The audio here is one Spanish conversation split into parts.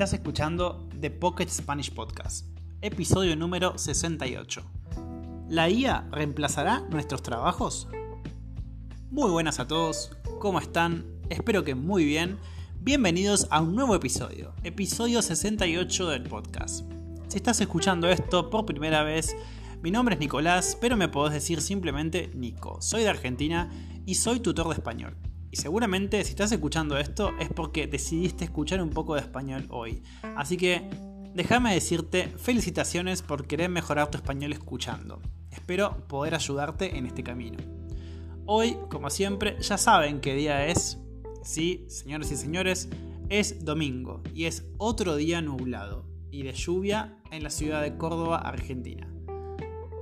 Estás escuchando The Pocket Spanish Podcast, episodio número 68. ¿La IA reemplazará nuestros trabajos? Muy buenas a todos, ¿cómo están? Espero que muy bien. Bienvenidos a un nuevo episodio, episodio 68 del podcast. Si estás escuchando esto por primera vez, mi nombre es Nicolás, pero me podés decir simplemente Nico. Soy de Argentina y soy tutor de español. Y seguramente si estás escuchando esto es porque decidiste escuchar un poco de español hoy. Así que déjame decirte felicitaciones por querer mejorar tu español escuchando. Espero poder ayudarte en este camino. Hoy, como siempre, ya saben qué día es. Sí, señores y señores, es domingo y es otro día nublado y de lluvia en la ciudad de Córdoba, Argentina.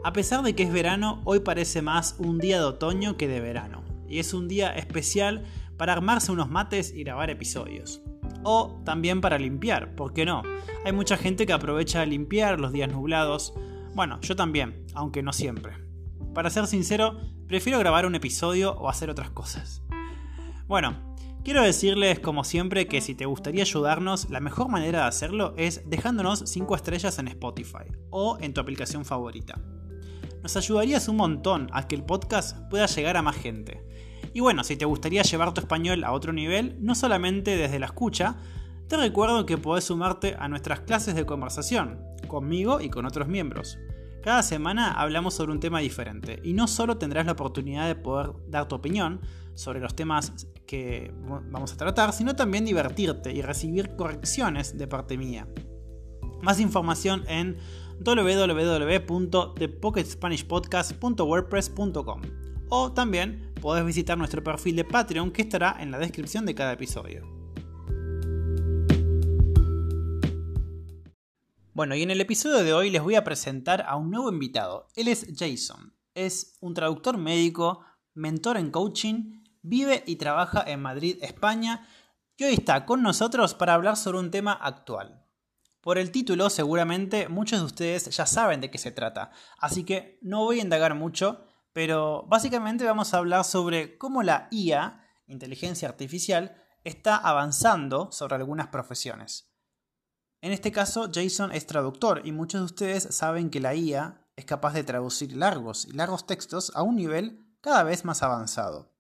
A pesar de que es verano, hoy parece más un día de otoño que de verano y es un día especial para armarse unos mates y grabar episodios. O también para limpiar, ¿por qué no? Hay mucha gente que aprovecha a limpiar los días nublados. Bueno, yo también, aunque no siempre. Para ser sincero, prefiero grabar un episodio o hacer otras cosas. Bueno, quiero decirles como siempre que si te gustaría ayudarnos, la mejor manera de hacerlo es dejándonos 5 estrellas en Spotify o en tu aplicación favorita. Nos ayudarías un montón a que el podcast pueda llegar a más gente. Y bueno, si te gustaría llevar tu español a otro nivel, no solamente desde la escucha, te recuerdo que podés sumarte a nuestras clases de conversación, conmigo y con otros miembros. Cada semana hablamos sobre un tema diferente y no solo tendrás la oportunidad de poder dar tu opinión sobre los temas que vamos a tratar, sino también divertirte y recibir correcciones de parte mía. Más información en www.thepocketspanishpodcast.wordpress.com o también podés visitar nuestro perfil de Patreon que estará en la descripción de cada episodio. Bueno, y en el episodio de hoy les voy a presentar a un nuevo invitado. Él es Jason. Es un traductor médico, mentor en coaching, vive y trabaja en Madrid, España, y hoy está con nosotros para hablar sobre un tema actual. Por el título seguramente muchos de ustedes ya saben de qué se trata, así que no voy a indagar mucho, pero básicamente vamos a hablar sobre cómo la IA, inteligencia artificial, está avanzando sobre algunas profesiones. En este caso, Jason es traductor y muchos de ustedes saben que la IA es capaz de traducir largos y largos textos a un nivel cada vez más avanzado.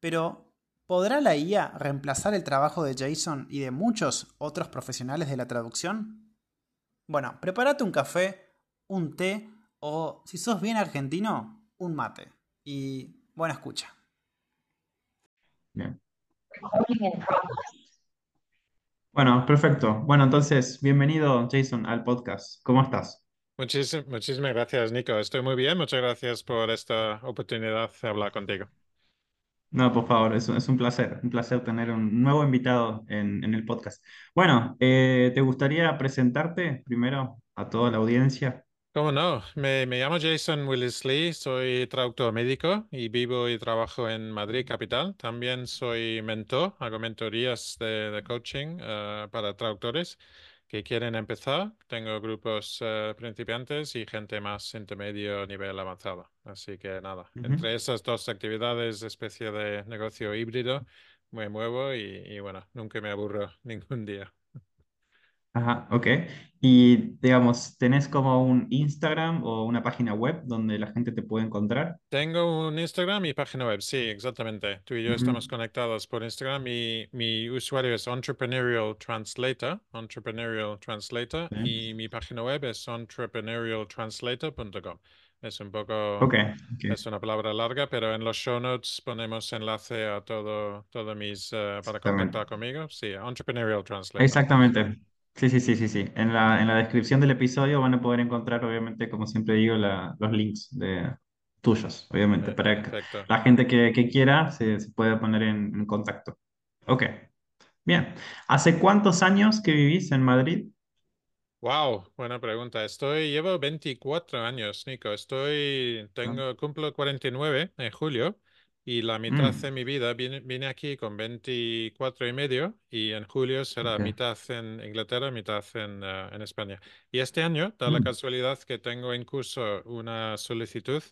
Pero, ¿podrá la IA reemplazar el trabajo de Jason y de muchos otros profesionales de la traducción? Bueno, prepárate un café, un té o, si sos bien argentino, un mate. Y buena escucha. Bien. Bueno, perfecto. Bueno, entonces, bienvenido Jason al podcast. ¿Cómo estás? muchísimas gracias, Nico. Estoy muy bien. Muchas gracias por esta oportunidad de hablar contigo. No, por favor, es, un placer, un placer tener un nuevo invitado en, el podcast. Bueno, eh, ¿te gustaría presentarte primero a toda la audiencia? ¿Cómo no? Me, llamo Jason Willis Lee, soy traductor médico y vivo y trabajo en Madrid capital. También soy mentor, hago mentorías de, coaching eh, para traductores que quieren empezar. Tengo grupos eh, principiantes y gente más intermedio nivel avanzado. Así que nada, entre esas dos actividades, especie de negocio híbrido, me muevo y bueno, nunca me aburro ningún día. Ajá, ok. Y digamos, ¿tenés como un Instagram o una página web donde la gente te puede encontrar? Tengo un Instagram y página web, sí, exactamente. Tú y yo estamos conectados por Instagram y mi usuario es Entrepreneurial Translator, Entrepreneurial Translator, y mi página web es entrepreneurialtranslator.com. Es un poco, Ok, es una palabra larga, pero en los show notes ponemos enlace a todo, todo mis, eh, para contactar conmigo. Sí, Entrepreneurial Translator. Exactamente. Sí, sí, sí, sí, sí. En la, en la descripción del episodio van a poder encontrar, obviamente, como siempre digo, los links de tuyos, obviamente, para que la gente que, quiera se, se pueda poner en, contacto. Ok, bien. ¿Hace cuántos años que vivís en Madrid? Wow, buena pregunta. Estoy, llevo 24 años, Nico. Estoy, tengo, cumplo 49 en julio y la mitad mm. de mi vida vine, aquí con 24 y medio y en julio será mitad en Inglaterra, mitad en, eh, en, España. Y este año da la mm. casualidad que tengo en curso una solicitud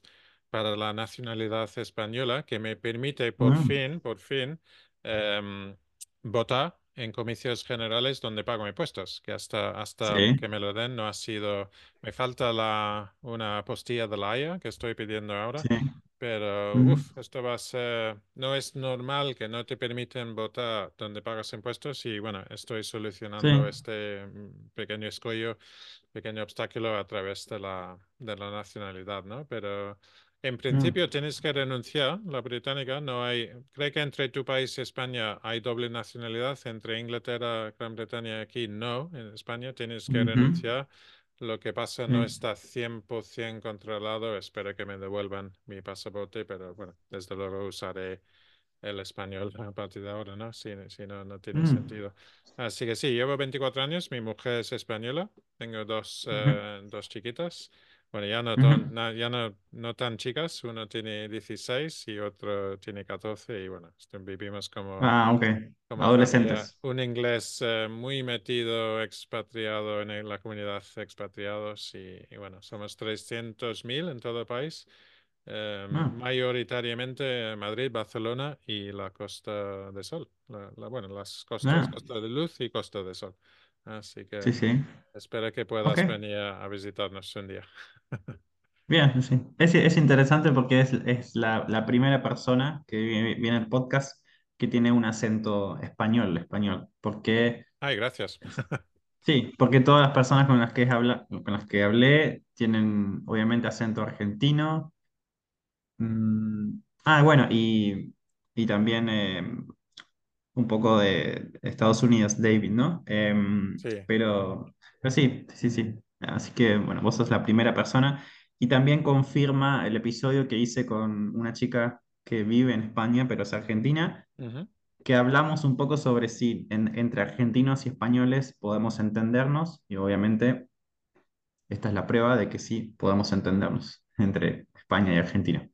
para la nacionalidad española que me permite por mm. fin, por fin, em, votar en comicios generales donde pago impuestos, que hasta, hasta que me lo den no ha sido... Me falta la, una postilla de la Haya que estoy pidiendo ahora. Pero, uff, esto va a ser, no es normal que no te permiten votar donde pagas impuestos y bueno, estoy solucionando este mm, pequeño escollo, pequeño obstáculo a través de la, de la nacionalidad, ¿no? Pero en mm. principio tienes que renunciar, la británica, no hay, creo que entre tu país y España hay doble nacionalidad, entre Inglaterra, Gran Bretaña y aquí no, en España tienes que renunciar lo que pasa no está 100% controlado. Espero que me devuelvan mi pasaporte, pero bueno, desde luego usaré el español a partir de ahora, ¿no? Si, si no, no tiene mm. sentido. Así que sí, llevo 24 años, mi mujer es española, tengo dos, eh, dos chiquitas. Bueno, ya, no, ya no, no, tan chicas, uno tiene 16 y otro tiene 14 y bueno, vivimos como, ah, como adolescentes. un inglés eh, muy metido, expatriado en la comunidad expatriados y, bueno, somos 300.000 en todo el país, eh, ah. mayoritariamente Madrid, Barcelona y la Costa de Sol, la, bueno, las costas, ah. Costa de Luz y Costa de Sol. Así que espero que puedas venir a visitarnos un día. Bien, sí. Es, interesante porque es, la, primera persona que viene al podcast que tiene un acento español, español. Porque, Ay, gracias. sí, porque todas las personas con las que, habla, con las que hablé tienen obviamente acento argentino. Mm, ah, bueno, y, también eh, un poco de Estados Unidos, David, ¿no? Em, sí. Pero, pero sí, sí, sí. Así que, bueno, vos sos la primera persona. Y también confirma el episodio que hice con una chica que vive en España, pero es argentina, que hablamos un poco sobre si entre argentinos y españoles podemos entendernos. Y obviamente, esta es la prueba de que sí podemos entendernos entre España y Argentina.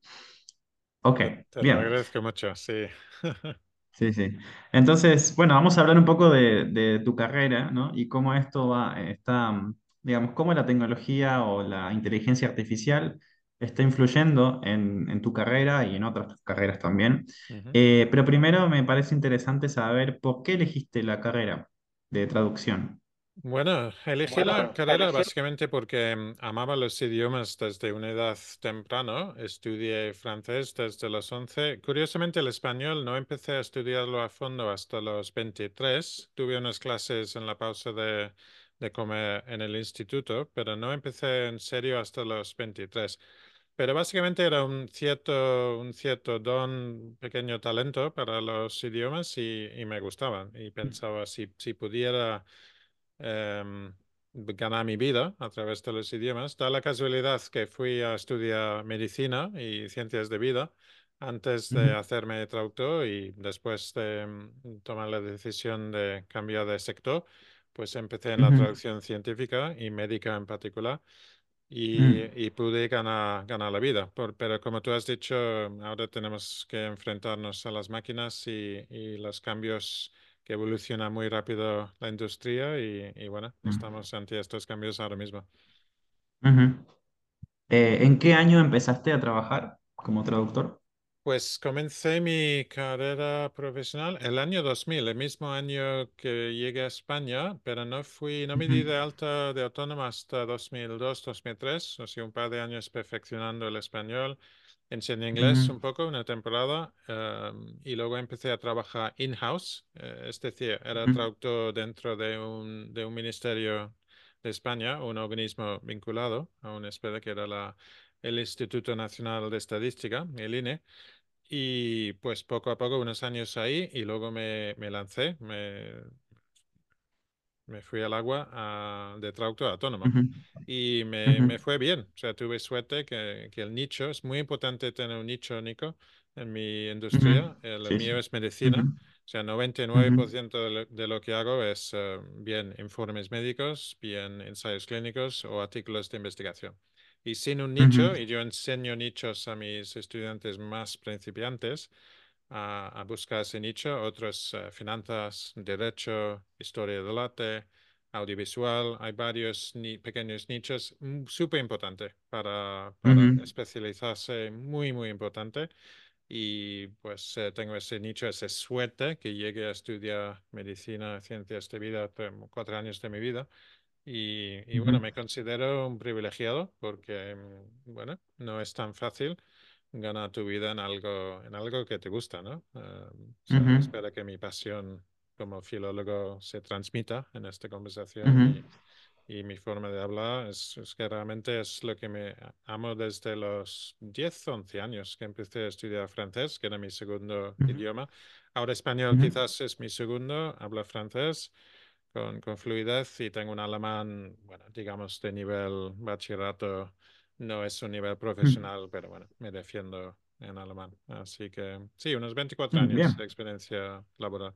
Ok, Te bien. Lo agradezco mucho, sí. Sí, sí. Entonces, bueno, vamos a hablar un poco de, de tu carrera, ¿no? Y cómo esto va, está digamos, cómo la tecnología o la inteligencia artificial está influyendo en, tu carrera y en otras carreras también. Eh, pero primero me parece interesante saber por qué elegiste la carrera de traducción. Bueno, elegí la carrera básicamente porque mm, amaba los idiomas desde una edad temprana. Estudié francés desde los 11. Curiosamente, el español no empecé a estudiarlo a fondo hasta los 23. Tuve unas clases en la pausa de de comer en el instituto, pero no empecé en serio hasta los 23. Pero básicamente era un cierto, un cierto don, pequeño talento para los idiomas y, me gustaban. Y mm. pensaba, si, si pudiera em, ganar mi vida a través de los idiomas, da la casualidad que fui a estudiar medicina y ciencias de vida antes de hacerme traductor y después de mm, tomar la decisión de cambiar de sector pues empecé en la traducción científica y médica en particular y, mm. y pude ganar, ganar la vida. pero como tú has dicho, ahora tenemos que enfrentarnos a las máquinas y, y los cambios que evoluciona muy rápido la industria y, y bueno, mm. estamos ante estos cambios ahora mismo. Eh, ¿en qué año empezaste a trabajar como traductor? Pues comencé mi carrera profesional el año 2000, el mismo año que llegué a España, pero no fui, no me di de alta de autónoma hasta 2002, 2003, o sea, un par de años perfeccionando el español. Enseñé inglés un poco, una temporada, em, y luego empecé a trabajar in-house, eh, es decir, era traductor dentro de un, de un ministerio de España, un organismo vinculado a una especie que era la, el Instituto Nacional de Estadística, el INE, y pues poco a poco, unos años ahí, y luego me, me lancé, me, me fui al agua a, de traductor autónomo y me, me, fue bien. O sea, tuve suerte que, que, el nicho, es muy importante tener un nicho, Nico, en mi industria. El mío es medicina. O sea, 99% de lo, de lo, que hago es eh, bien informes médicos, bien ensayos clínicos o artículos de investigación. Y sin un nicho, y yo enseño nichos a mis estudiantes más principiantes a, buscar ese nicho, otros eh, finanzas, derecho, historia del arte, audiovisual, hay varios pequeños nichos mm, súper importantes para, para especializarse, muy, muy importante. y pues eh, tengo ese nicho, esa suerte que llegue a estudiar medicina, ciencias de vida, cuatro años de mi vida. Y, bueno, me considero un privilegiado porque, mm, bueno, no es tan fácil ganar tu vida en algo, en algo que te gusta, ¿no? Uh, Espero que mi pasión como filólogo se transmita en esta conversación y, mi forma de hablar es, que realmente es lo que me amo desde los 10, 11 años que empecé a estudiar francés, que era mi segundo idioma. Ahora español quizás es mi segundo, hablo francés con, con fluidez y tengo un alemán, bueno, digamos de nivel bachillerato, no es un nivel profesional, pero bueno, me defiendo en alemán. Así que sí, unos 24 mm, años de experiencia laboral.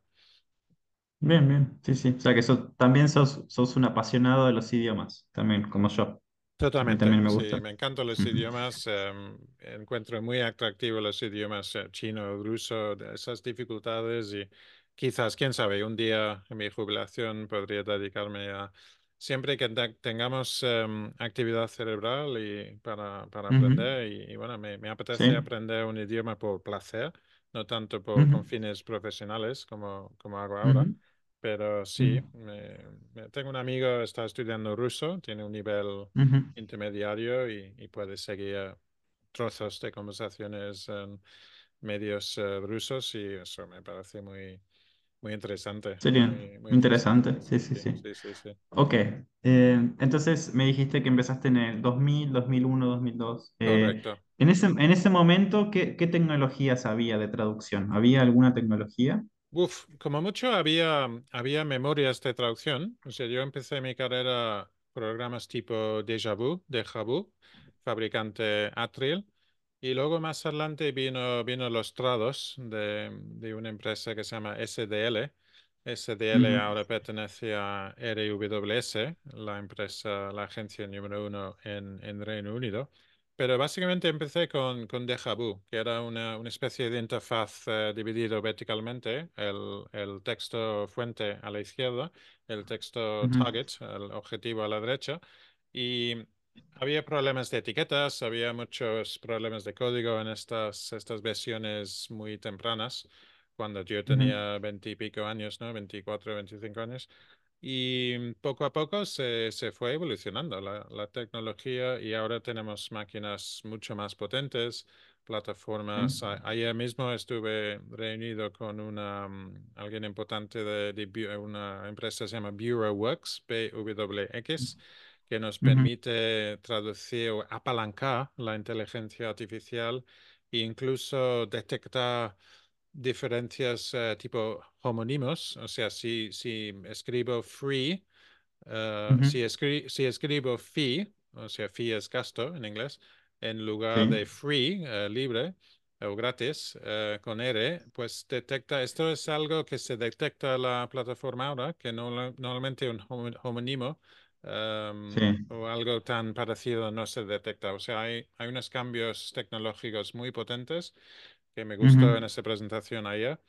Bien, bien, sí, sí. O sea que también sos, sos un apasionado de los idiomas, también como yo. Totalmente, también me gusta. Sí, me encantan los idiomas. Em, encuentro muy atractivo los idiomas eh, chino, ruso, esas dificultades y quizás, quién sabe, un día en mi jubilación podría dedicarme a siempre que tengamos em, actividad cerebral y para, para aprender y, bueno, me, me apetece aprender un idioma por placer, no tanto por con fines profesionales como, como hago ahora. Pero sí, me, tengo un amigo, está estudiando ruso, tiene un nivel intermediario y, y, puede seguir trozos de conversaciones en medios eh, rusos y eso me parece muy, muy interesante. Sería muy, interesante. Sí, sí, sí. Ok, eh, entonces me dijiste que empezaste en el 2000, 2001, 2002. Correcto. En ese, en ese momento, ¿qué, ¿qué tecnologías había de traducción? ¿Había alguna tecnología? Uf, como mucho había, había memorias de traducción. O sea, yo empecé mi carrera programas tipo Deja Vu, Deja Vu, fabricante Atrial. Y luego más adelante vino, vino los trados de, de una empresa que se llama SDL. SDL ahora pertenece a RWS, la empresa, la agencia número uno en, en Reino Unido. Pero básicamente empecé con, con Deja Vu, que era una, una especie de interfaz eh, dividido verticalmente, el, el, texto fuente a la izquierda, el texto target, el objetivo a la derecha, y había problemas de etiquetas, había muchos problemas de código en estas, estas versiones muy tempranas, cuando yo tenía veintipico años, ¿no? 24, 25 años. Y poco a poco se, se fue evolucionando la, la, tecnología y ahora tenemos máquinas mucho más potentes, plataformas. Ayer mismo estuve reunido con una, mm, alguien importante de, de, una empresa que se llama BureauWorks, BWX, que nos permite traducir o apalancar la inteligencia artificial e incluso detectar diferencias eh, tipo homónimos, o sea, si, si escribo free, eh, si, si, escribo fee, o sea, fee es gasto en inglés, en lugar de free, eh, libre o gratis, con R, pues detecta, esto es algo que se detecta la plataforma ahora, que no, normalmente un homónimo em, o algo tan parecido no se detecta. O sea, hay, hay unos cambios tecnológicos muy potentes que me gustó en esa presentación allá.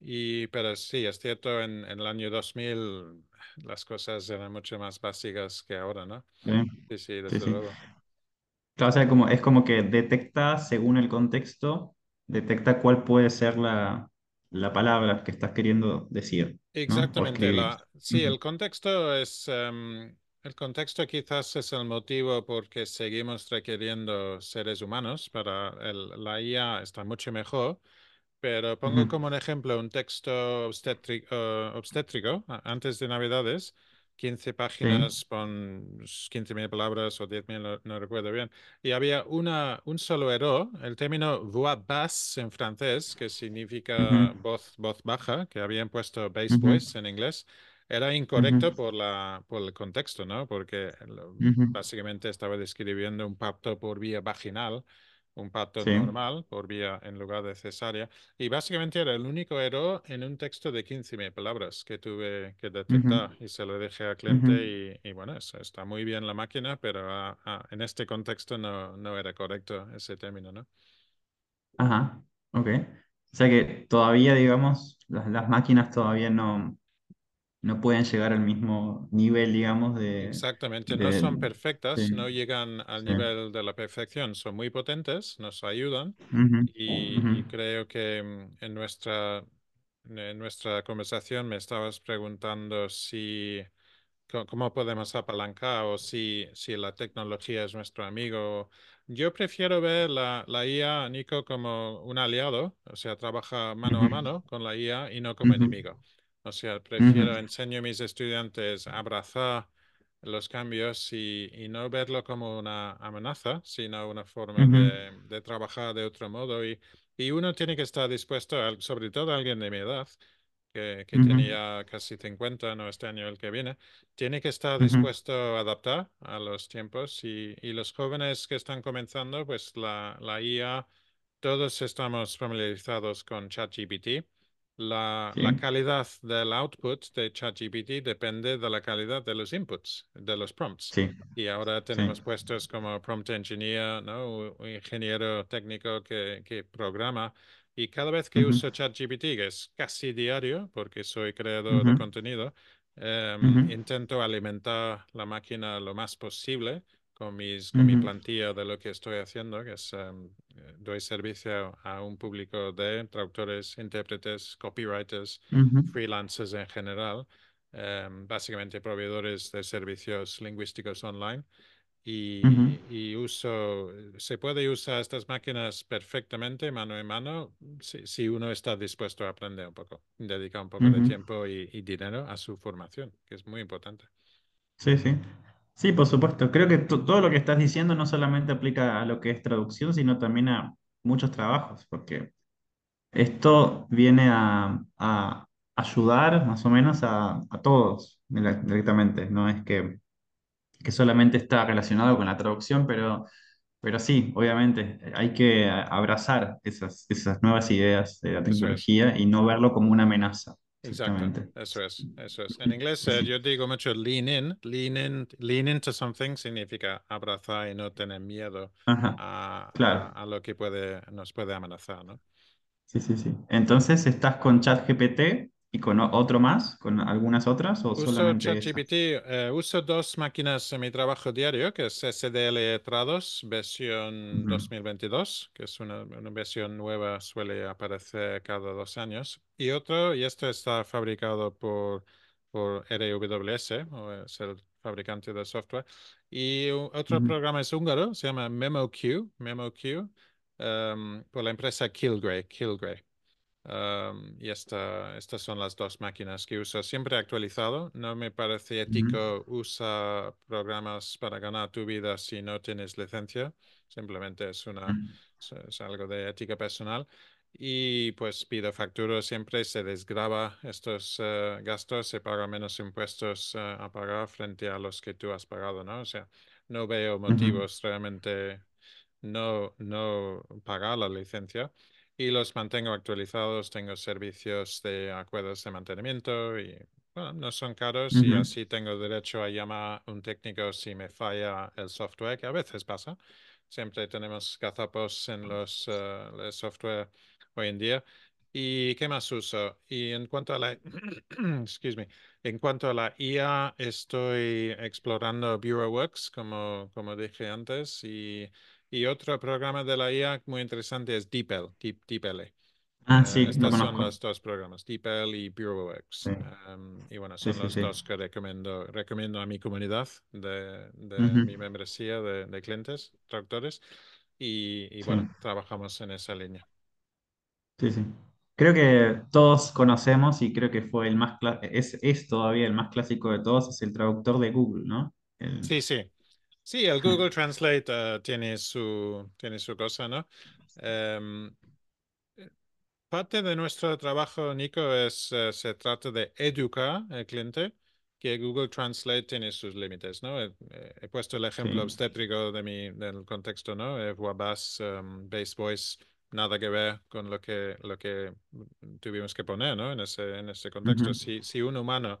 Y, pero sí, es cierto, en, en, el año 2000 las cosas eran mucho más básicas que ahora, ¿no? Sí, sí, desde luego. o sea, como, es como que detecta, según el contexto, detecta cuál puede ser la, la palabra que estás queriendo decir. Exactamente. La, sí, el contexto es... Em, el contexto quizás es el motivo por que seguimos requiriendo seres humanos para el, la IA está mucho mejor, pero pongo como un ejemplo un texto obstétrico, obstétrico antes de Navidades 15 páginas con 15.000 palabras o 10.000, no, recuerdo bien. Y había una, un solo error, el término voix basse en francés, que significa voz, voz baja, que habían puesto bass voice en inglés, era incorrecto por, la, por el contexto, ¿no? Porque básicamente estaba describiendo un parto por vía vaginal un parto normal por vía en lugar de cesárea. Y básicamente era el único error en un texto de 15.000 palabras que tuve que detectar y se lo dejé al cliente y, bueno, eso está muy bien la máquina, pero ah, ah, en este contexto no, no era correcto ese término, ¿no? Ajá, ok. O sea que todavía, digamos, las, las máquinas todavía no, no pueden llegar al mismo nivel, digamos, de... Exactamente, no son perfectas, no llegan al nivel de la perfección, son muy potentes, nos ayudan y, creo que mm, en nuestra, en nuestra conversación me estabas preguntando si cómo podemos apalancar o si, si la tecnología es nuestro amigo. Yo prefiero ver la, la IA, Nico, como un aliado, o sea, trabaja mano a mano con la IA y no como enemigo. O sea, prefiero, enseño a mis estudiantes a abrazar los cambios y, y, no verlo como una amenaza, sino una forma de, de, trabajar de otro modo. Y, y, uno tiene que estar dispuesto, sobre todo alguien de mi edad, que, tenía casi 50, no este año el que viene, tiene que estar dispuesto a adaptar a los tiempos y, y, los jóvenes que están comenzando, pues la, la IA, todos estamos familiarizados con ChatGPT. La, la, calidad del output de ChatGPT depende de la calidad de los inputs, de los prompts. Y ahora tenemos puestos como prompt engineer, ¿no? un ingeniero técnico que, que programa. Y cada vez que uso ChatGPT, que es casi diario, porque soy creador de contenido, em, intento alimentar la máquina lo más posible con, mis, con mi plantilla de lo que estoy haciendo, que es em, doy servicio a un público de traductores, intérpretes, copywriters, freelancers en general, em, básicamente proveedores de servicios lingüísticos online y, uso, se puede usar estas máquinas perfectamente mano en mano si, si uno está dispuesto a aprender un poco, dedicar un poco de tiempo y, dinero a su formación, que es muy importante. Sí, sí. Sí, por supuesto. Creo que todo lo que estás diciendo no solamente aplica a lo que es traducción, sino también a muchos trabajos, porque esto viene a, a ayudar más o menos a, a todos directamente. No es que que solamente está relacionado con la traducción, pero, pero sí, obviamente, hay que abrazar esas, esas nuevas ideas de la tecnología y no verlo como una amenaza. Exacto, eso es, eso es. En inglés eh, yo digo mucho lean in, lean in, lean into something significa abrazar y no tener miedo a, a, lo que puede, nos puede amenazar, ¿no? Sí, sí, sí. Entonces, ¿estás con ChatGPT ¿Y con otro más? ¿Con algunas otras? O uso ChatGPT, eh, uso dos máquinas en mi trabajo diario, que es SDL Trados, versión 2022, que es una, una, versión nueva, suele aparecer cada dos años. Y otro, y esto está fabricado por, por RWS, o es el fabricante de software. Y otro programa es húngaro, se llama MemoQ, MemoQ, um, por la empresa Kilgrey, Kilgrey y esta, estas son las dos máquinas que uso. Siempre actualizado. No me parece ético usar programas para ganar tu vida si no tienes licencia. Simplemente es, una, es, algo de ética personal. Y pues pido factura siempre, se desgraba estos eh, gastos, se paga menos impuestos eh, a pagar frente a los que tú has pagado, ¿no? O sea, no veo motivos realmente no, no pagar la licencia y los mantengo actualizados. Tengo servicios de acuerdos de mantenimiento y bueno, no son caros y así tengo derecho a llamar a un técnico si me falla el software, que a veces pasa. Siempre tenemos gazapos en los uh, software hoy en día. ¿Y qué más uso? Y en cuanto a la, excuse me, en cuanto a la IA, estoy explorando BureauWorks, como, como dije antes, y y otro programa de la IA muy interesante es DeepL, Deep, DeepL. Ah, eh, sí, Estos son los dos programas, DeepL y BureauX. Em, y bueno, son los dos que recomiendo, recomiendo a mi comunidad de, de mi membresía de, de, clientes, traductores. Y, y bueno, trabajamos en esa línea. Sí, sí. Creo que todos conocemos y creo que fue el más es, es todavía el más clásico de todos, es el traductor de Google, ¿no? Sí, sí. Sí, el Google Translate uh, tiene, su, tiene su cosa, ¿no? Em, parte de nuestro trabajo, Nico, es, eh, se trata de educar al cliente que Google Translate tiene sus límites, ¿no? He, puesto el ejemplo obstétrico de mi, del contexto, ¿no? Eh, Wabas, um, Base Voice, nada que ver con lo que, lo que tuvimos que poner, ¿no? En ese, en ese contexto. si, si un humano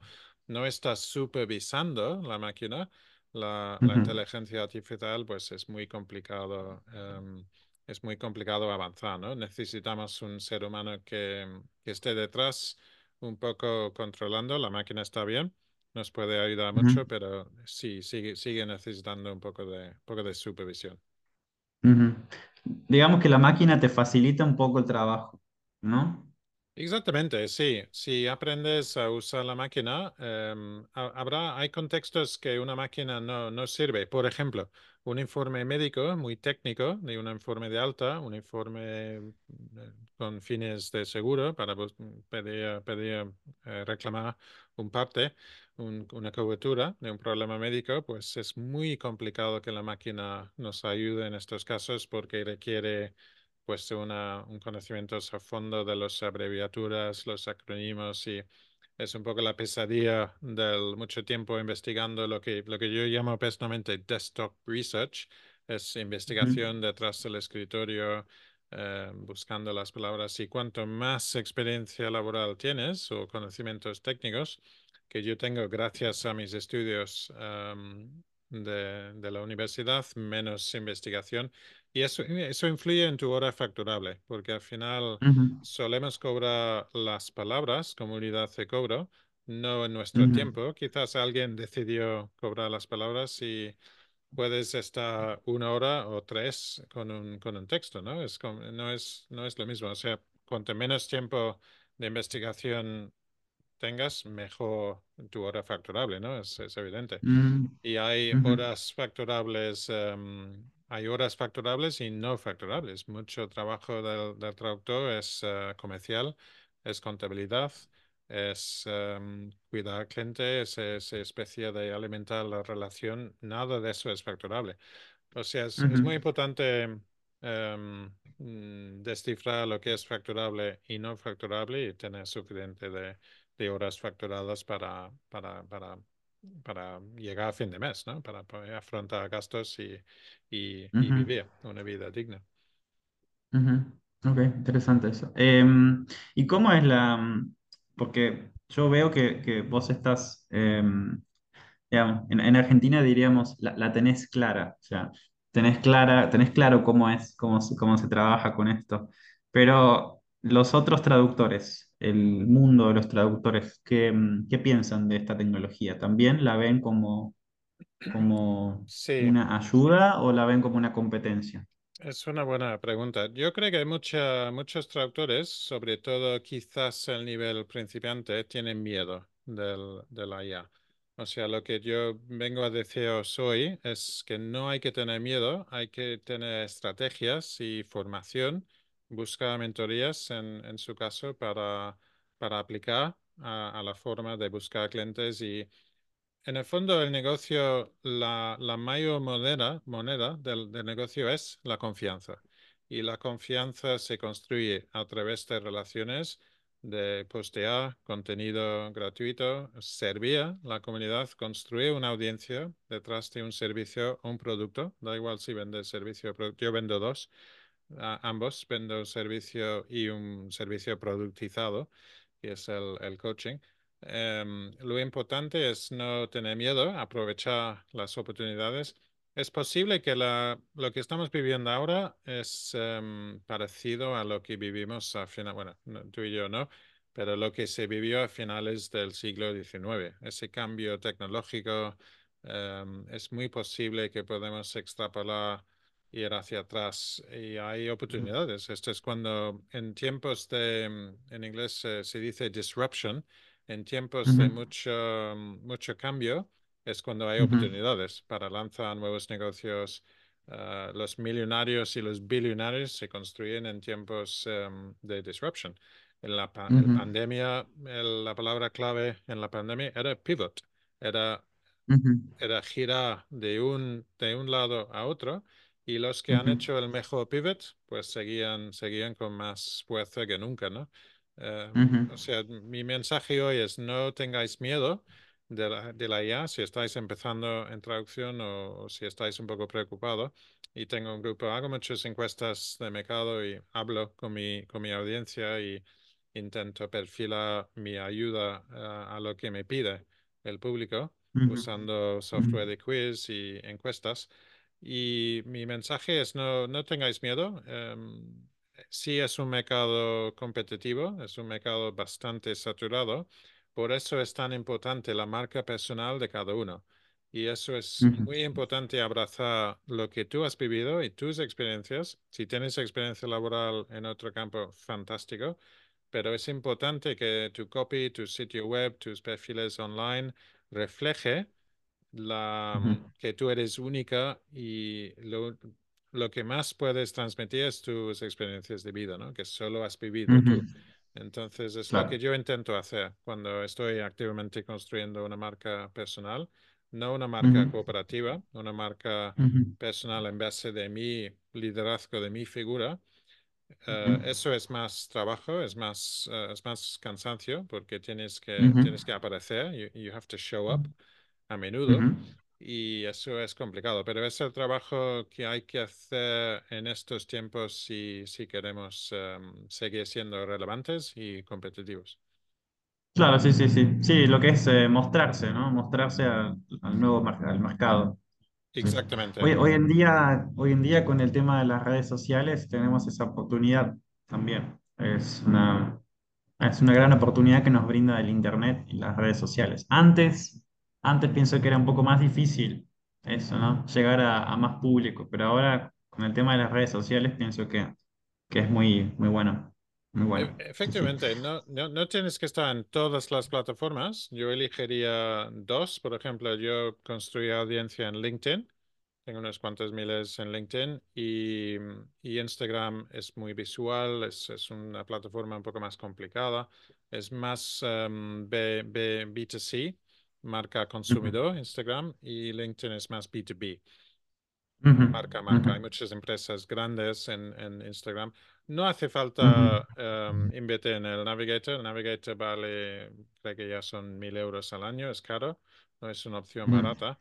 no está supervisando la máquina, la, inteligencia artificial, pues es muy complicado, em, es muy complicado avanzar, ¿no? Necesitamos un ser humano que, que, esté detrás, un poco controlando, la máquina está bien, nos puede ayudar mucho, pero sí, sigue, sigue necesitando un poco de, poco de supervisión. Digamos que la máquina te facilita un poco el trabajo, ¿no? Exactamente, sí. Si aprendes a usar la máquina, em, habrá, hay contextos que una máquina no, no sirve. Por ejemplo, un informe médico muy técnico, de un informe de alta, un informe eh, con fines de seguro para pedir, pedir eh, reclamar un parte, una cobertura de un problema médico, pues es muy complicado que la máquina nos ayude en estos casos porque requiere pues una, un conocimiento a fondo de las abreviaturas, los acrónimos y es un poco la pesadilla del mucho tiempo investigando lo que, lo que yo llamo personalmente desktop research, es investigación detrás del escritorio, eh, buscando las palabras y cuanto más experiencia laboral tienes o conocimientos técnicos, que yo tengo gracias a mis estudios em, de, de, la universidad, menos investigación y eso, eso influye en tu hora facturable, porque al final solemos cobrar las palabras como unidad de cobro, no en nuestro tiempo. Quizás alguien decidió cobrar las palabras y puedes estar una hora o tres con un, con un texto, ¿no? Es, no, es, no es lo mismo. O sea, cuanto menos tiempo de investigación tengas, mejor tu hora facturable, ¿no? Es, es evidente. Mm, y hay horas facturables em, hay horas facturables y no facturables. Mucho trabajo del, traductor es eh, comercial, es contabilidad, es um, cuidar al cliente, es esa especie de alimentar la relación. Nada de eso es facturable. O sea, es, muy importante mm, descifrar lo que es facturable y no facturable y tener suficiente de, de horas facturadas para, para, para para llegar a fin de mes, ¿no? Para poder afrontar gastos y, y, vivir una vida digna. Ok, interesante eso. Em, ¿y cómo es la...? Porque yo veo que, que vos estás, em, digamos, en, Argentina diríamos, la, la, tenés clara, o sea, tenés, clara, tenés claro cómo es, cómo, cómo se trabaja con esto, pero los otros traductores, el mundo de los traductores, ¿qué, qué piensan de esta tecnología? ¿También la ven como, como una ayuda o la ven como una competencia? Es una buena pregunta. Yo creo que hay mucha, muchos traductores, sobre todo quizás el nivel principiante, tienen miedo del, de la IA. O sea, lo que yo vengo a deciros hoy es que no hay que tener miedo, hay que tener estrategias y formación busca mentorías en, en su caso para, para aplicar a, la forma de buscar clientes y en el fondo el negocio, la, la mayor moneda, moneda del, del, negocio es la confianza. Y la confianza se construye a través de relaciones de postear contenido gratuito, servir la comunidad, construir una audiencia detrás de un servicio o un producto. Da igual si vende servicio o producto, yo vendo dos ambos, vendo un servicio y un servicio productizado, que es el, el coaching. Em, lo importante es no tener miedo, aprovechar las oportunidades. Es posible que la, lo que estamos viviendo ahora es em, parecido a lo que vivimos a final, bueno, tú y yo no, pero lo que se vivió a finales del siglo XIX. Ese cambio tecnológico em, es muy posible que podemos extrapolar ir hacia atrás y hay oportunidades. Esto es cuando en tiempos de, mm, en inglés se dice disruption, en tiempos de mucho, mm, mucho cambio es cuando hay oportunidades para lanzar nuevos negocios. Ah, los millonarios y los billonarios se construyen en tiempos em, de disruption. En la pandemia, la palabra clave en la pandemia era pivot, era, era girar de un, de un lado a otro y los que han hecho el mejor pivot, pues seguían, seguían con más fuerza que nunca, ¿no? Em, o sea, mi mensaje hoy es no tengáis miedo de la, de la IA si estáis empezando en traducción o, si estáis un poco preocupados. Y tengo un grupo, hago muchas encuestas de mercado y hablo con mi, con mi audiencia y intento perfilar mi ayuda eh, a lo que me pide el público usando software de quiz y encuestas. Y mi mensaje es no, no tengáis miedo. Em, sí es un mercado competitivo, es un mercado bastante saturado, por eso es tan importante la marca personal de cada uno. Y eso es muy importante abrazar lo que tú has vivido y tus experiencias. Si tienes experiencia laboral en otro campo, fantástico. Pero es importante que tu copy, tu sitio web, tus perfiles online refleje la, que tú eres única y lo, lo, que más puedes transmitir es tus experiencias de vida, ¿no? Que solo has vivido tú. Entonces es lo que yo intento hacer cuando estoy activamente construyendo una marca personal no una marca cooperativa, una marca personal en base de mi liderazgo, de mi figura. Eh, eso es más trabajo, es más, eh, es más cansancio porque tienes que, tienes que aparecer, you, have to show up a menudo y eso es complicado, pero es el trabajo que hay que hacer en estos tiempos si, si queremos em, seguir siendo relevantes y competitivos. Claro, sí, sí, sí. Sí, lo que es eh, mostrarse, ¿no? Mostrarse al, nuevo al mercado. Exactamente. Hoy, hoy, en día, hoy en día con el tema de las redes sociales tenemos esa oportunidad también. Es una, es una gran oportunidad que nos brinda el Internet y las redes sociales. Antes, antes pienso que era un poco más difícil eso, ¿no? Llegar a, a más público, pero ahora con el tema de las redes sociales pienso que, que es muy, muy bueno. E, efectivamente, no, no, tienes que estar en todas las plataformas. Yo elegiría dos. Por ejemplo, yo construí audiencia en LinkedIn. Tengo unos cuantos miles en LinkedIn y, Instagram es muy visual, es, es, una plataforma un poco más complicada, es más um, B, B, B2C, marca consumidor, Instagram, y LinkedIn es más B2B. Marca, marca. Hay muchas empresas grandes en, en Instagram. No hace falta em, invertir en el Navigator. El Navigator vale, creo que ya son mil euros al año, es caro, no es una opción barata.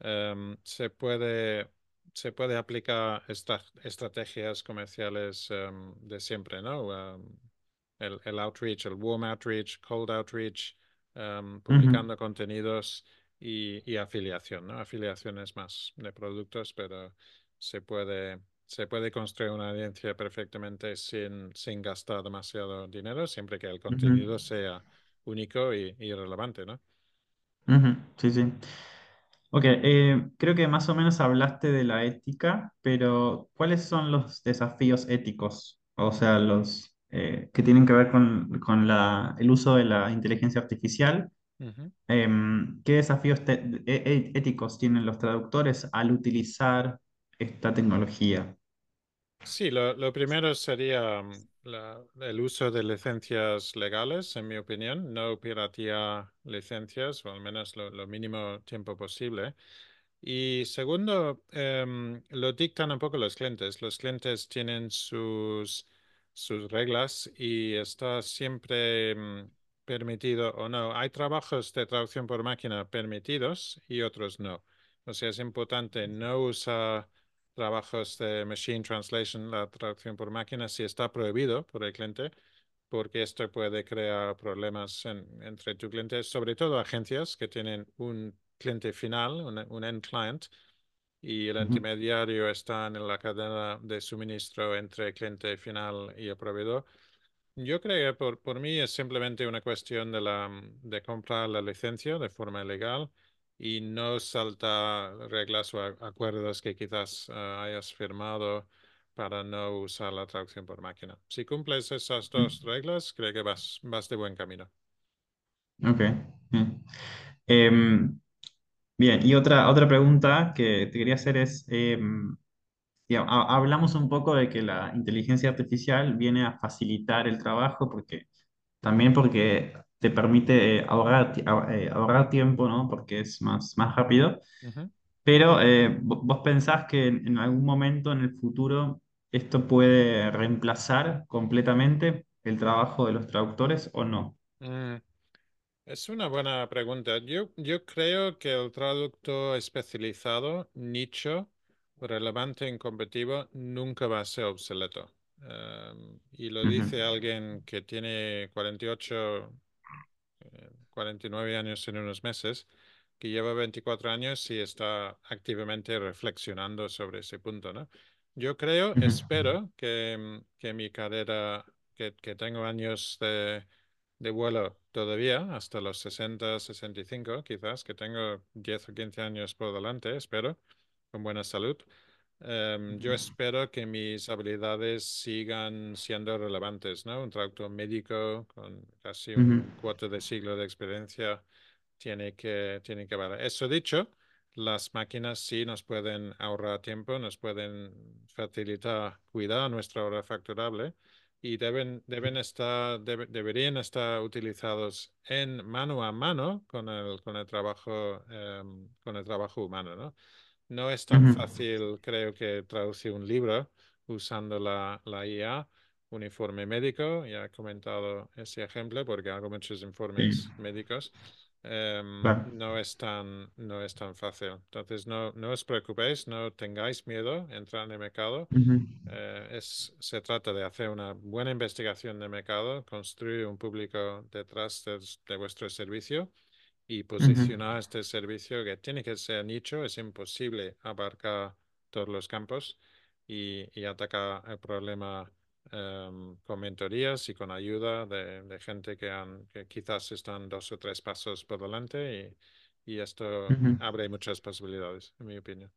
Em, se puede se puede aplicar estas estrategias comerciales em, de siempre, ¿no? el, el, outreach, el warm outreach, cold outreach, publicando contenidos y, y, afiliación, ¿no? Afiliaciones más de productos, pero se puede se puede construir una audiencia perfectamente sin, sin gastar demasiado dinero, siempre que el contenido sea único y, y, relevante, ¿no? Sí, sí. Ok, eh, creo que más o menos hablaste de la ética, pero ¿cuáles son los desafíos éticos? O sea, los eh, que tienen que ver con, con la, el uso de la inteligencia artificial. Em, ¿qué desafíos e, e, éticos tienen los traductores al utilizar esta tecnología? Sí, lo, primero sería mm, el uso de licencias legales, en mi opinión, no piratear licencias, o al menos lo, mínimo tiempo posible. Y segundo, em, lo dictan un poco los clientes. Los clientes tienen sus, sus reglas y está siempre mm, permitido o no. Hay trabajos de traducción por máquina permitidos y otros no. O sea, es importante no usar trabajos de machine translation, la traducción por máquina, si está prohibido por el cliente, porque esto puede crear problemas entre tu cliente, sobre todo agencias que tienen un cliente final, un, end client, y el intermediario está en la cadena de suministro entre el cliente final y el proveedor. Yo creo que por, por mí es simplemente una cuestión de, la, de comprar la licencia de forma legal y no salta reglas o acuerdos que quizás eh, hayas firmado para no usar la traducción por máquina. Si cumples esas dos reglas, creo que vas, vas de buen camino. Ok. Bien, y otra, otra pregunta que te quería hacer es, em, hablamos un poco de que la inteligencia artificial viene a facilitar el trabajo porque también porque te permite eh, ahorrar, eh, ahorrar tiempo, ¿no? Porque es más, más rápido. Pero eh, vos pensás que en, algún momento en el futuro esto puede reemplazar completamente el trabajo de los traductores o no? Es una buena pregunta. Yo, yo creo que el traductor especializado, nicho, relevante en competitivo, nunca va a ser obsoleto. Em, y lo dice alguien que tiene 48 49 años en unos meses, que lleva 24 años y está activamente reflexionando sobre ese punto, ¿no? Yo creo, espero que, que, mi carrera, que, que tengo años de, de, vuelo todavía, hasta los 60, 65 quizás, que tengo 10 o 15 años por delante, espero, con buena salud. Em, yo espero que mis habilidades sigan siendo relevantes, ¿no? Un traductor médico con casi un cuarto de siglo de experiencia tiene que, tiene que valer. Eso dicho, las máquinas sí nos pueden ahorrar tiempo, nos pueden facilitar cuidar nuestra hora facturable y deben, deben estar, deberían estar utilizados en mano a mano con el, con el trabajo, em, con el trabajo humano, ¿no? No es tan fácil, creo que traducir un libro usando la, la IA, un informe médico, ya he comentado ese ejemplo porque hago muchos informes médicos. Em, no, es tan, no es tan fácil. Entonces, no, no os preocupéis, no tengáis miedo a entrar en el mercado. Eh, es, se trata de hacer una buena investigación de mercado, construir un público detrás de, vuestro servicio y posicionar este servicio que tiene que ser nicho. Es imposible abarcar todos los campos y, y atacar el problema Em, con mentorías y con ayuda de, gente que, han, que quizás están dos o tres pasos por delante y, y esto abre muchas posibilidades, en mi opinión.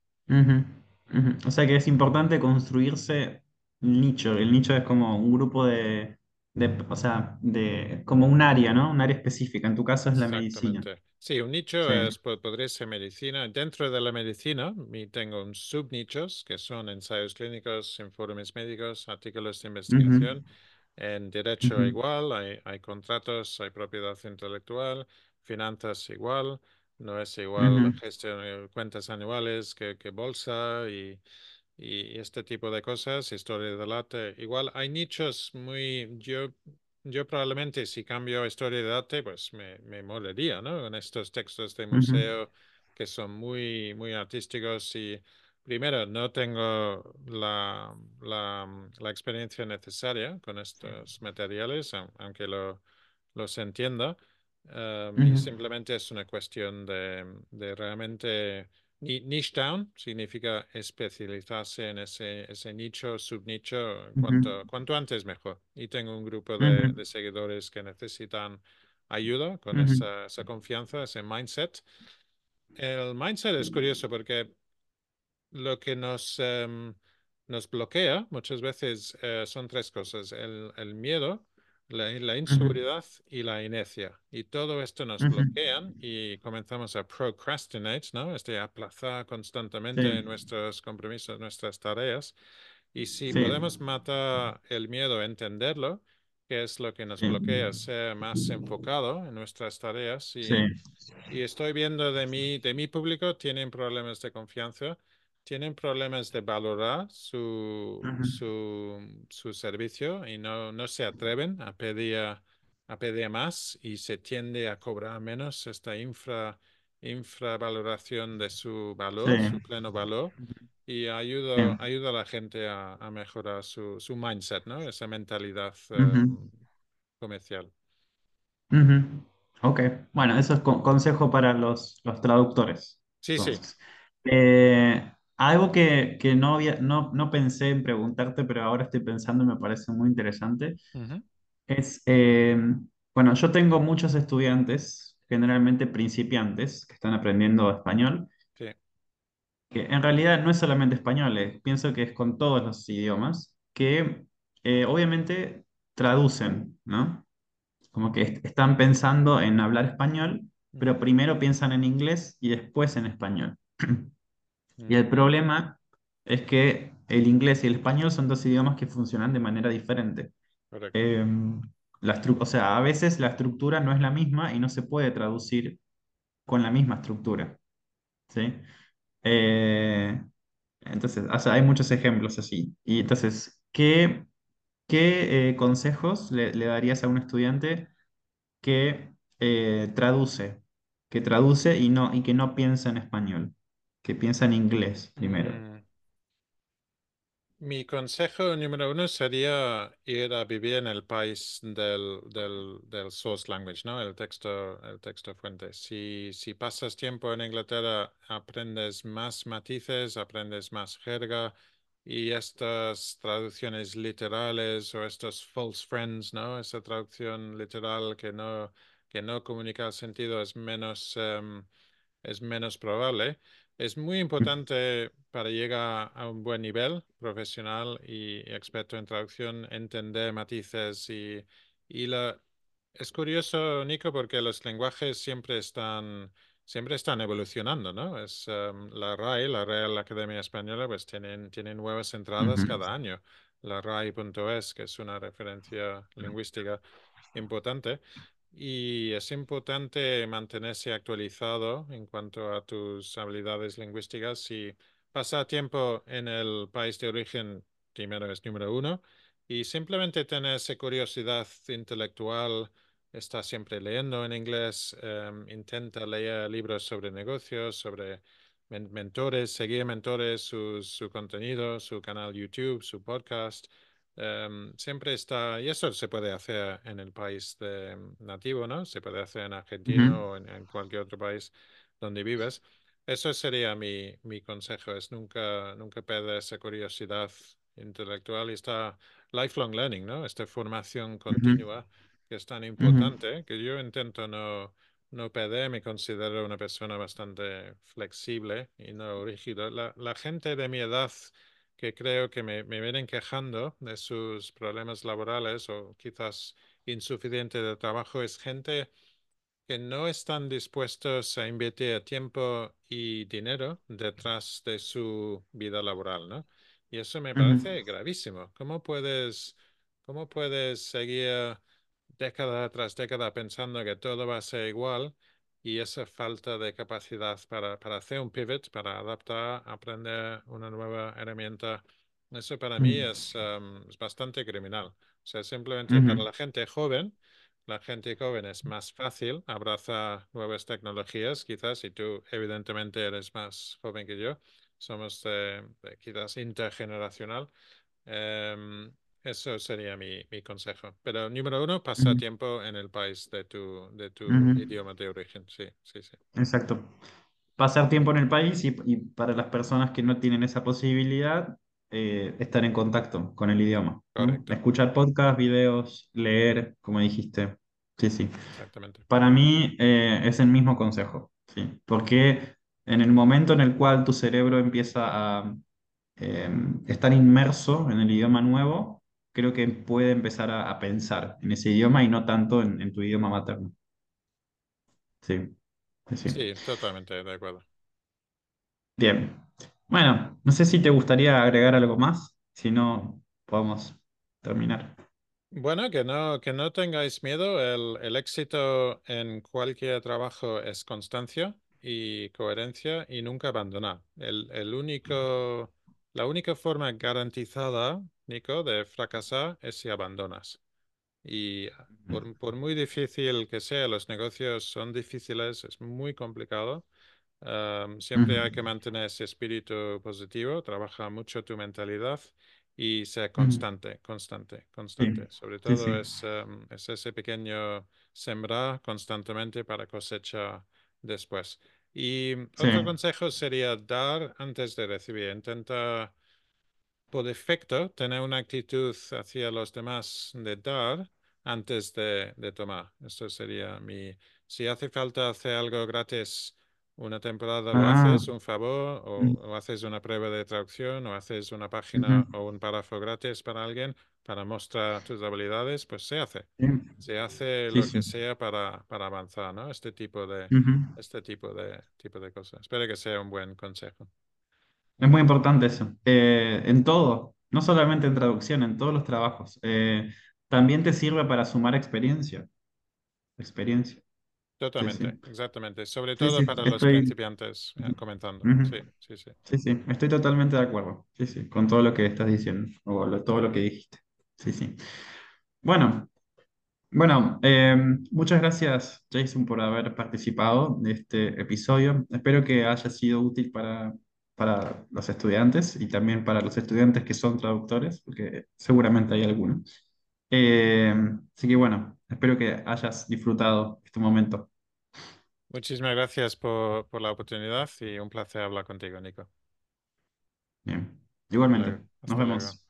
O sea que es importante construirse nicho. El nicho es como un grupo de, de, o sea, de, como un área, ¿no? Un área específica. En tu caso es la medicina. Sí, un nicho es, podría ser medicina. Dentro de la medicina tengo un subnichos que son ensayos clínicos, informes médicos, artículos de investigación. En derecho igual, hay, hay, contratos, hay propiedad intelectual, finanzas igual, no es igual gestión de cuentas anuales que, que bolsa y, y, este tipo de cosas, historia del arte. Igual hay nichos muy, yo yo probablemente si cambio historia de arte, pues me, me moriría, ¿no? En estos textos de museo que son muy, muy artísticos y primero no tengo la, la, la experiencia necesaria con estos materiales, aunque lo, los entienda. Em, y simplemente es una cuestión de, de realmente Niche down significa especializarse en ese, ese nicho, subnicho, cuanto, cuanto antes mejor. Y tengo un grupo de, seguidores que necesitan ayuda con esa, esa, confianza, ese mindset. El mindset es curioso porque lo que nos, em, nos bloquea muchas veces eh, son tres cosas. El, el miedo, la, inseguridad y la inercia. Y todo esto nos bloquean y comenzamos a procrastinate, ¿no? Este aplazar constantemente nuestros compromisos, nuestras tareas. Y si podemos matar el miedo, entenderlo, que es lo que nos bloquea, ser más enfocado en nuestras tareas. Y, y estoy viendo de mi, de mi público, tienen problemas de confianza tienen problemas de valorar su, su, su, servicio y no, no se atreven a pedir, a pedir más y se tiende a cobrar menos esta infra, infravaloración de su valor, su pleno valor y ayuda, ayuda a la gente a, a mejorar su, su, mindset, ¿no? esa mentalidad em, comercial. Ok, bueno, eso es consejo para los, los traductores. Sí, sí. Eh, algo que, no, había, no, no, pensé en preguntarte, pero ahora estoy pensando y me parece muy interesante, es, eh, bueno, yo tengo muchos estudiantes, generalmente principiantes, que están aprendiendo español, que en realidad no es solamente español, eh, pienso que es con todos los idiomas, que eh, obviamente traducen, ¿no? Como que están pensando en hablar español, pero primero piensan en inglés y después en español. Y el problema es que el inglés y el español son dos idiomas que funcionan de manera diferente. Em, la o sea, a veces la estructura no es la misma y no se puede traducir con la misma estructura. ¿sí? Eh, entonces, hay muchos ejemplos así. Y entonces, ¿qué, qué eh, consejos le, darías a un estudiante que eh, traduce, que traduce y, no, y que no piensa en español? Que piensa en inglés primero. Mm. Mi consejo número uno sería ir a vivir en el país del, del, source language, ¿no? El texto, el texto fuente. Si, si pasas tiempo en Inglaterra, aprendes más matices, aprendes más jerga y estas traducciones literales o estos false friends, ¿no? Esa traducción literal que no, que no comunica el sentido es menos, em, es menos probable. Es muy importante para llegar a un buen nivel profesional y experto en traducción entender matices y, y la... Es curioso, Nico, porque los lenguajes siempre están siempre están evolucionando, ¿no? Es em, la RAI, la Real Academia Española, pues tienen, tienen nuevas entradas cada año. La RAI.es, que es una referencia lingüística importante. Y es importante mantenerse actualizado en cuanto a tus habilidades lingüísticas. Si pasa tiempo en el país de origen, primero es número uno, y simplemente tener esa curiosidad intelectual está siempre leyendo en inglés, em, intenta leer libros sobre negocios, sobre mentores, seguir mentores, su, su, contenido, su canal YouTube, su podcast. Em, siempre está, y eso se puede hacer en el país de, nativo, ¿no? Se puede hacer en Argentina o en, cualquier otro país donde vives. Eso sería mi, mi consejo, es nunca, nunca perder esa curiosidad intelectual y esta lifelong learning, ¿no? Esta formación continua que es tan importante, que yo intento no, no perder, me considero una persona bastante flexible y no rígida. La, la gente de mi edad que creo que me, me, vienen quejando de sus problemas laborales o quizás insuficiente de trabajo es gente que no están dispuestos a invertir tiempo y dinero detrás de su vida laboral, ¿no? Y eso me parece gravísimo. ¿Cómo puedes, cómo puedes seguir década tras década pensando que todo va a ser igual y esa falta de capacidad para, para hacer un pivot, para adaptar, aprender una nueva herramienta, eso para mí mm. es, es, bastante criminal. O sea, simplemente para la gente joven, la gente joven es más fácil, abraza nuevas tecnologías, quizás, y tú evidentemente eres más joven que yo, somos quizás intergeneracional. Em, eso sería mi, mi, consejo. Pero número uno, pasa tiempo en el país de tu, de tu idioma de origen. Sí, sí, sí. Exacto. Pasar tiempo en el país y, y para las personas que no tienen esa posibilidad, eh, estar en contacto con el idioma. Escuchar podcasts, videos, leer, como dijiste. Sí, sí. Exactamente. Para mí eh, es el mismo consejo. Sí. Porque en el momento en el cual tu cerebro empieza a eh, estar inmerso en el idioma nuevo, creo que puede empezar a, pensar en ese idioma y no tanto en, tu idioma materno. Sí, sí. Sí, totalmente de acuerdo. Bien. Bueno, no sé si te gustaría agregar algo más, si no, podemos terminar. Bueno, que no, que no tengáis miedo. El, el éxito en cualquier trabajo es constancia y coherencia y nunca abandonar. El, el único, la única forma garantizada Nico, de fracasar es si abandonas. Y por, muy difícil que sea, los negocios son difíciles, es muy complicado. siempre hay que mantener ese espíritu positivo, trabaja mucho tu mentalidad y ser constante, constante, constante. Sobre todo Es, es, ese pequeño sembrar constantemente para cosecha después. Y otro consejo sería dar antes de recibir. Intenta por defecto tener una actitud hacia los demás de dar antes de, tomar. Esto sería mi... Si hace falta hacer algo gratis una temporada, lo ah. haces un favor mm. o, haces una prueba de traducción o haces una página o un párrafo gratis para alguien para mostrar tus habilidades, pues se hace. Se hace lo que sea para, para avanzar, ¿no? Este tipo de, este tipo de, tipo de cosas. Espero que sea un buen consejo. Es muy importante eso. Eh, en todo, no solamente en traducción, en todos los trabajos. Eh, también te sirve para sumar experiencia. Experiencia. Totalmente, exactamente. Sobre todo para los principiantes eh, comentando. Sí, sí, sí. Sí, sí, estoy totalmente de acuerdo. Sí, sí, con todo lo que estás diciendo, o todo lo que dijiste. Sí, sí. Bueno, bueno, muchas gracias Jason por haber participado de este episodio. Espero que haya sido útil para, para los estudiantes y también para los estudiantes que son traductores, porque seguramente hay algunos. Eh, así que bueno, espero que hayas disfrutado este momento. Muchísimas gracias por, por la oportunidad y un placer hablar contigo, Nico. Bien, igualmente. Nos vemos.